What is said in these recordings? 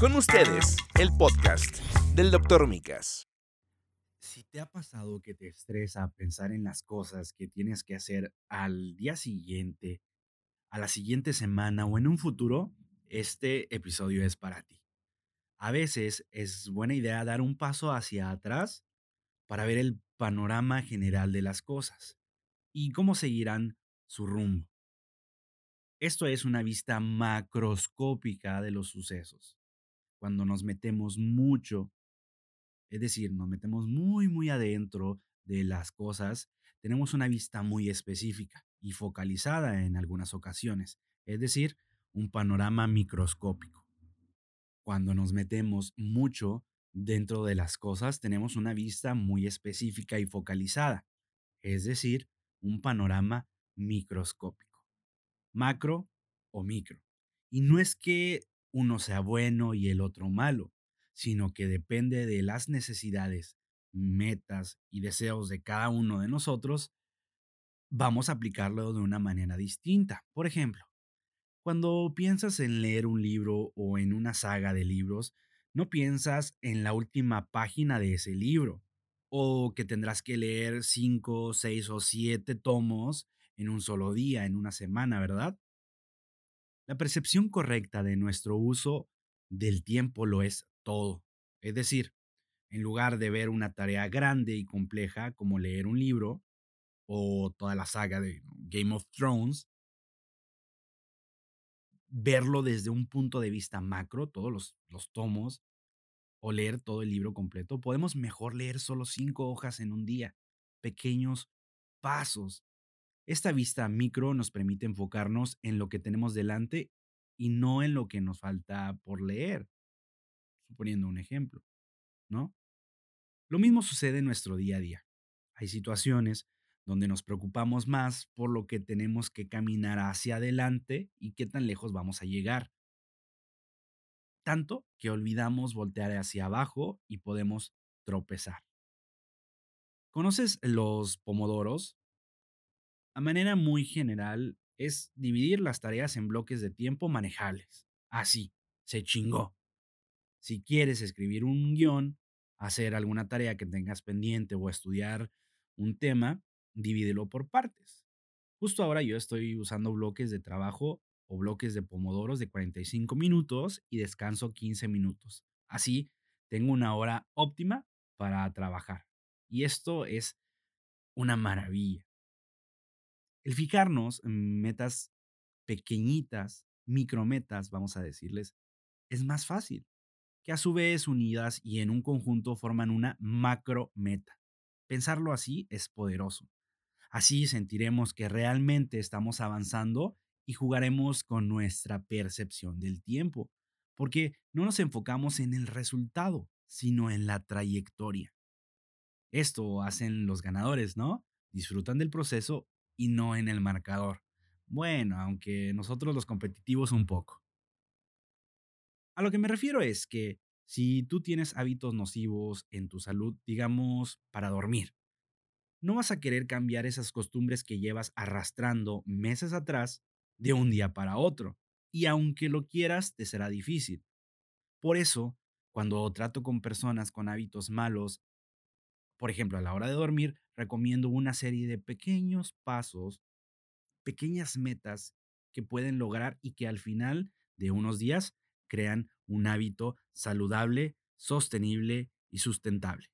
Con ustedes, el podcast del Dr. Micas. Si te ha pasado que te estresa pensar en las cosas que tienes que hacer al día siguiente, a la siguiente semana o en un futuro, este episodio es para ti. A veces es buena idea dar un paso hacia atrás para ver el panorama general de las cosas y cómo seguirán su rumbo. Esto es una vista macroscópica de los sucesos. Cuando nos metemos mucho, es decir, nos metemos muy, muy adentro de las cosas, tenemos una vista muy específica y focalizada en algunas ocasiones, es decir, un panorama microscópico. Cuando nos metemos mucho dentro de las cosas, tenemos una vista muy específica y focalizada, es decir, un panorama microscópico macro o micro. Y no es que uno sea bueno y el otro malo, sino que depende de las necesidades, metas y deseos de cada uno de nosotros, vamos a aplicarlo de una manera distinta. Por ejemplo, cuando piensas en leer un libro o en una saga de libros, no piensas en la última página de ese libro, o que tendrás que leer cinco, seis o siete tomos en un solo día, en una semana, ¿verdad? La percepción correcta de nuestro uso del tiempo lo es todo. Es decir, en lugar de ver una tarea grande y compleja como leer un libro o toda la saga de Game of Thrones, verlo desde un punto de vista macro, todos los, los tomos, o leer todo el libro completo, podemos mejor leer solo cinco hojas en un día, pequeños pasos esta vista micro nos permite enfocarnos en lo que tenemos delante y no en lo que nos falta por leer, suponiendo un ejemplo, ¿no? Lo mismo sucede en nuestro día a día. Hay situaciones donde nos preocupamos más por lo que tenemos que caminar hacia adelante y qué tan lejos vamos a llegar. Tanto que olvidamos voltear hacia abajo y podemos tropezar. ¿Conoces los pomodoros? A manera muy general, es dividir las tareas en bloques de tiempo manejables. Así, se chingó. Si quieres escribir un guion, hacer alguna tarea que tengas pendiente o estudiar un tema, divídelo por partes. Justo ahora yo estoy usando bloques de trabajo o bloques de pomodoros de 45 minutos y descanso 15 minutos. Así, tengo una hora óptima para trabajar. Y esto es una maravilla. El fijarnos en metas pequeñitas, micrometas, vamos a decirles, es más fácil, que a su vez unidas y en un conjunto forman una macro meta. Pensarlo así es poderoso. Así sentiremos que realmente estamos avanzando y jugaremos con nuestra percepción del tiempo, porque no nos enfocamos en el resultado, sino en la trayectoria. Esto hacen los ganadores, ¿no? Disfrutan del proceso y no en el marcador. Bueno, aunque nosotros los competitivos un poco. A lo que me refiero es que si tú tienes hábitos nocivos en tu salud, digamos, para dormir, no vas a querer cambiar esas costumbres que llevas arrastrando meses atrás de un día para otro. Y aunque lo quieras, te será difícil. Por eso, cuando trato con personas con hábitos malos por ejemplo, a la hora de dormir, recomiendo una serie de pequeños pasos, pequeñas metas que pueden lograr y que al final de unos días crean un hábito saludable, sostenible y sustentable.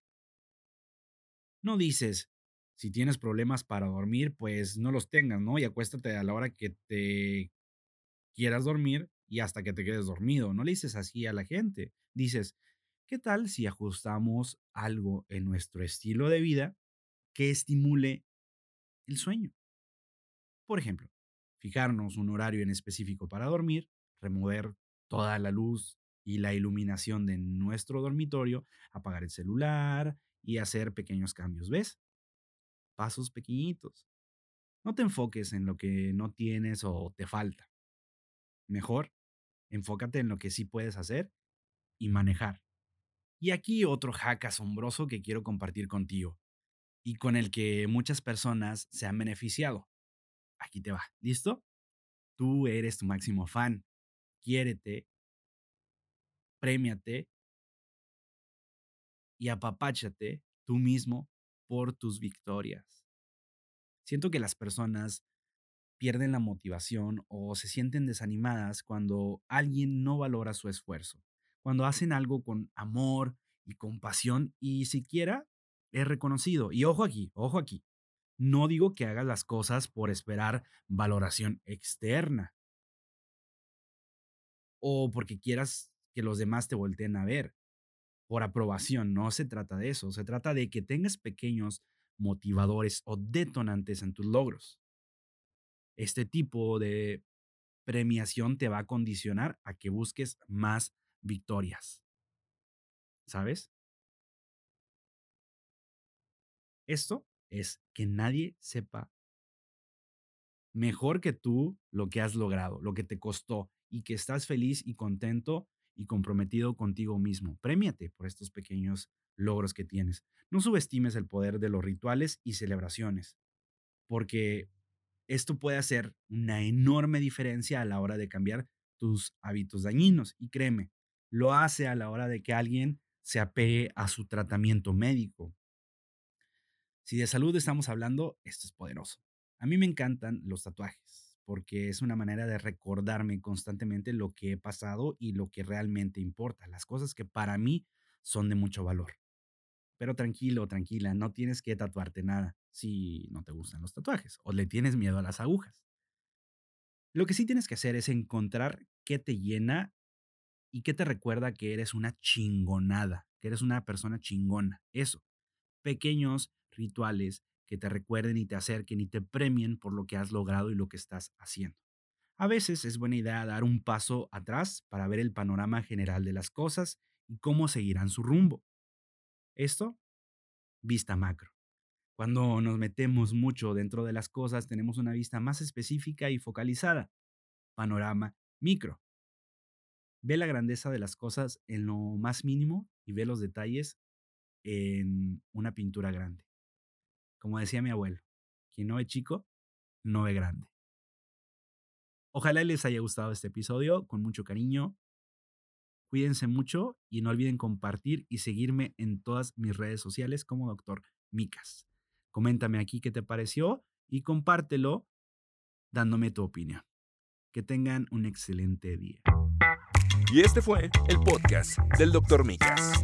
No dices, si tienes problemas para dormir, pues no los tengas, ¿no? Y acuéstate a la hora que te quieras dormir y hasta que te quedes dormido. No le dices así a la gente. Dices, ¿Qué tal si ajustamos algo en nuestro estilo de vida que estimule el sueño? Por ejemplo, fijarnos un horario en específico para dormir, remover toda la luz y la iluminación de nuestro dormitorio, apagar el celular y hacer pequeños cambios, ¿ves? Pasos pequeñitos. No te enfoques en lo que no tienes o te falta. Mejor, enfócate en lo que sí puedes hacer y manejar. Y aquí otro hack asombroso que quiero compartir contigo y con el que muchas personas se han beneficiado. Aquí te va, ¿listo? Tú eres tu máximo fan. Quiérete Prémiate y apapáchate tú mismo por tus victorias. Siento que las personas pierden la motivación o se sienten desanimadas cuando alguien no valora su esfuerzo, cuando hacen algo con amor y compasión y siquiera es reconocido. Y ojo aquí, ojo aquí. No digo que hagas las cosas por esperar valoración externa o porque quieras que los demás te volteen a ver por aprobación. No se trata de eso. Se trata de que tengas pequeños motivadores o detonantes en tus logros. Este tipo de premiación te va a condicionar a que busques más victorias. ¿Sabes? Esto es que nadie sepa mejor que tú lo que has logrado, lo que te costó y que estás feliz y contento y comprometido contigo mismo. Premiate por estos pequeños logros que tienes. No subestimes el poder de los rituales y celebraciones, porque esto puede hacer una enorme diferencia a la hora de cambiar tus hábitos dañinos. Y créeme, lo hace a la hora de que alguien se apegue a su tratamiento médico. Si de salud estamos hablando, esto es poderoso. A mí me encantan los tatuajes porque es una manera de recordarme constantemente lo que he pasado y lo que realmente importa, las cosas que para mí son de mucho valor. Pero tranquilo, tranquila, no tienes que tatuarte nada si no te gustan los tatuajes o le tienes miedo a las agujas. Lo que sí tienes que hacer es encontrar qué te llena y qué te recuerda que eres una chingonada, que eres una persona chingona. Eso. Pequeños que te recuerden y te acerquen y te premien por lo que has logrado y lo que estás haciendo. A veces es buena idea dar un paso atrás para ver el panorama general de las cosas y cómo seguirán su rumbo. Esto, vista macro. Cuando nos metemos mucho dentro de las cosas, tenemos una vista más específica y focalizada. Panorama micro. Ve la grandeza de las cosas en lo más mínimo y ve los detalles en una pintura grande. Como decía mi abuelo, quien no ve chico, no ve grande. Ojalá les haya gustado este episodio con mucho cariño. Cuídense mucho y no olviden compartir y seguirme en todas mis redes sociales como Dr. Micas. Coméntame aquí qué te pareció y compártelo dándome tu opinión. Que tengan un excelente día. Y este fue el podcast del Dr. Micas.